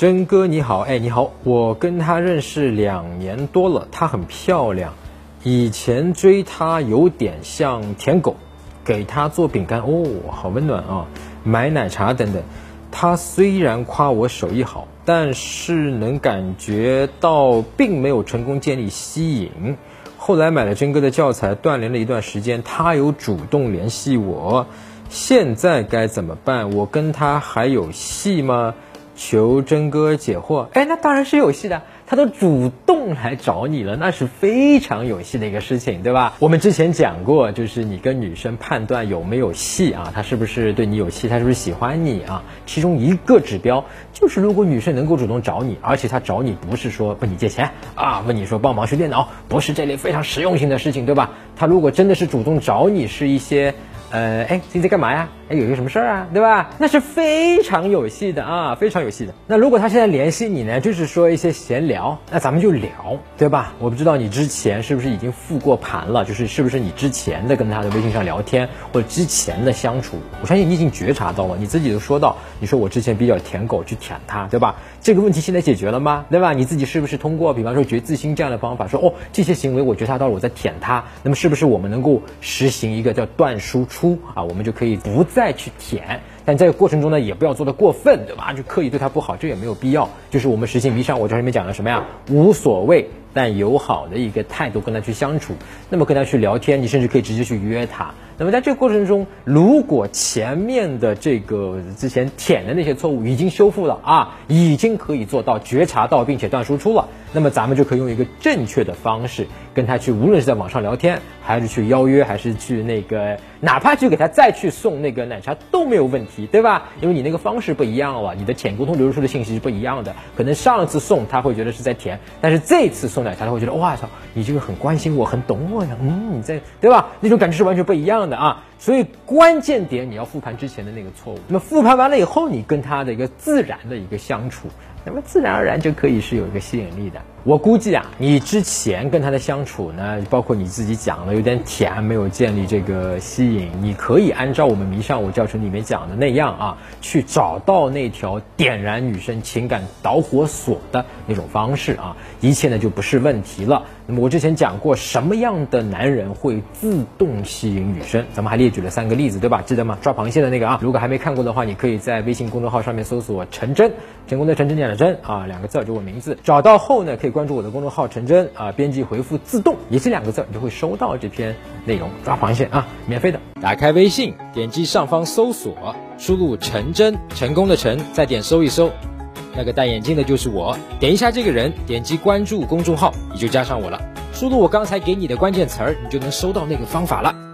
真哥你好，哎你好，我跟她认识两年多了，她很漂亮。以前追她有点像舔狗，给她做饼干哦，好温暖啊，买奶茶等等。她虽然夸我手艺好，但是能感觉到并没有成功建立吸引。后来买了真哥的教材，锻炼了一段时间，她有主动联系我，现在该怎么办？我跟她还有戏吗？求真哥解惑，哎，那当然是有戏的，他都主动来找你了，那是非常有戏的一个事情，对吧？我们之前讲过，就是你跟女生判断有没有戏啊，她是不是对你有戏，她是不是喜欢你啊？其中一个指标就是，如果女生能够主动找你，而且她找你不是说问你借钱啊，问你说帮忙修电脑，不是这类非常实用性的事情，对吧？她如果真的是主动找你，是一些。呃，哎，最近在干嘛呀？哎，有一个什么事儿啊，对吧？那是非常有戏的啊，非常有戏的。那如果他现在联系你呢，就是说一些闲聊，聊那咱们就聊，对吧？我不知道你之前是不是已经复过盘了，就是是不是你之前的跟他的微信上聊天或者之前的相处，我相信你已经觉察到了。你自己都说到，你说我之前比较舔狗去舔他，对吧？这个问题现在解决了吗？对吧？你自己是不是通过比方说觉自心这样的方法，说哦这些行为我觉察到了我在舔他，那么是不是我们能够实行一个叫断输？出啊，我们就可以不再去舔，但这个过程中呢，也不要做的过分，对吧？就刻意对他不好，这也没有必要。就是我们实行迷上，我这里面讲了什么呀？无所谓但友好的一个态度跟他去相处，那么跟他去聊天，你甚至可以直接去约他。那么在这个过程中，如果前面的这个之前舔的那些错误已经修复了啊，已经可以做到觉察到并且断输出了，那么咱们就可以用一个正确的方式跟他去，无论是在网上聊天，还是去邀约，还是去那个，哪怕去给他再去送那个奶茶都没有问题，对吧？因为你那个方式不一样了，你的潜沟通流露出的信息是不一样的。可能上次送他会觉得是在甜，但是这次送奶茶他会觉得哇操，你这个很关心我，很懂我呀，嗯，你在对吧？那种感觉是完全不一样的。啊，所以关键点你要复盘之前的那个错误。那么复盘完了以后，你跟他的一个自然的一个相处，那么自然而然就可以是有一个吸引力的。我估计啊，你之前跟他的相处呢，包括你自己讲的有点甜，没有建立这个吸引。你可以按照我们迷上我教程里面讲的那样啊，去找到那条点燃女生情感导火索的那种方式啊，一切呢就不是问题了。那么我之前讲过，什么样的男人会自动吸引女生？咱们还列举了三个例子，对吧？记得吗？抓螃蟹的那个啊，如果还没看过的话，你可以在微信公众号上面搜索“陈真”，成功的陈真点的真啊，两个字就我名字。找到后呢，可以。关注我的公众号陈真啊，编辑回复自动也是两个字，你就会收到这篇内容。抓螃蟹啊，免费的。打开微信，点击上方搜索，输入陈真，成功的陈，再点搜一搜，那个戴眼镜的就是我。点一下这个人，点击关注公众号，你就加上我了。输入我刚才给你的关键词儿，你就能收到那个方法了。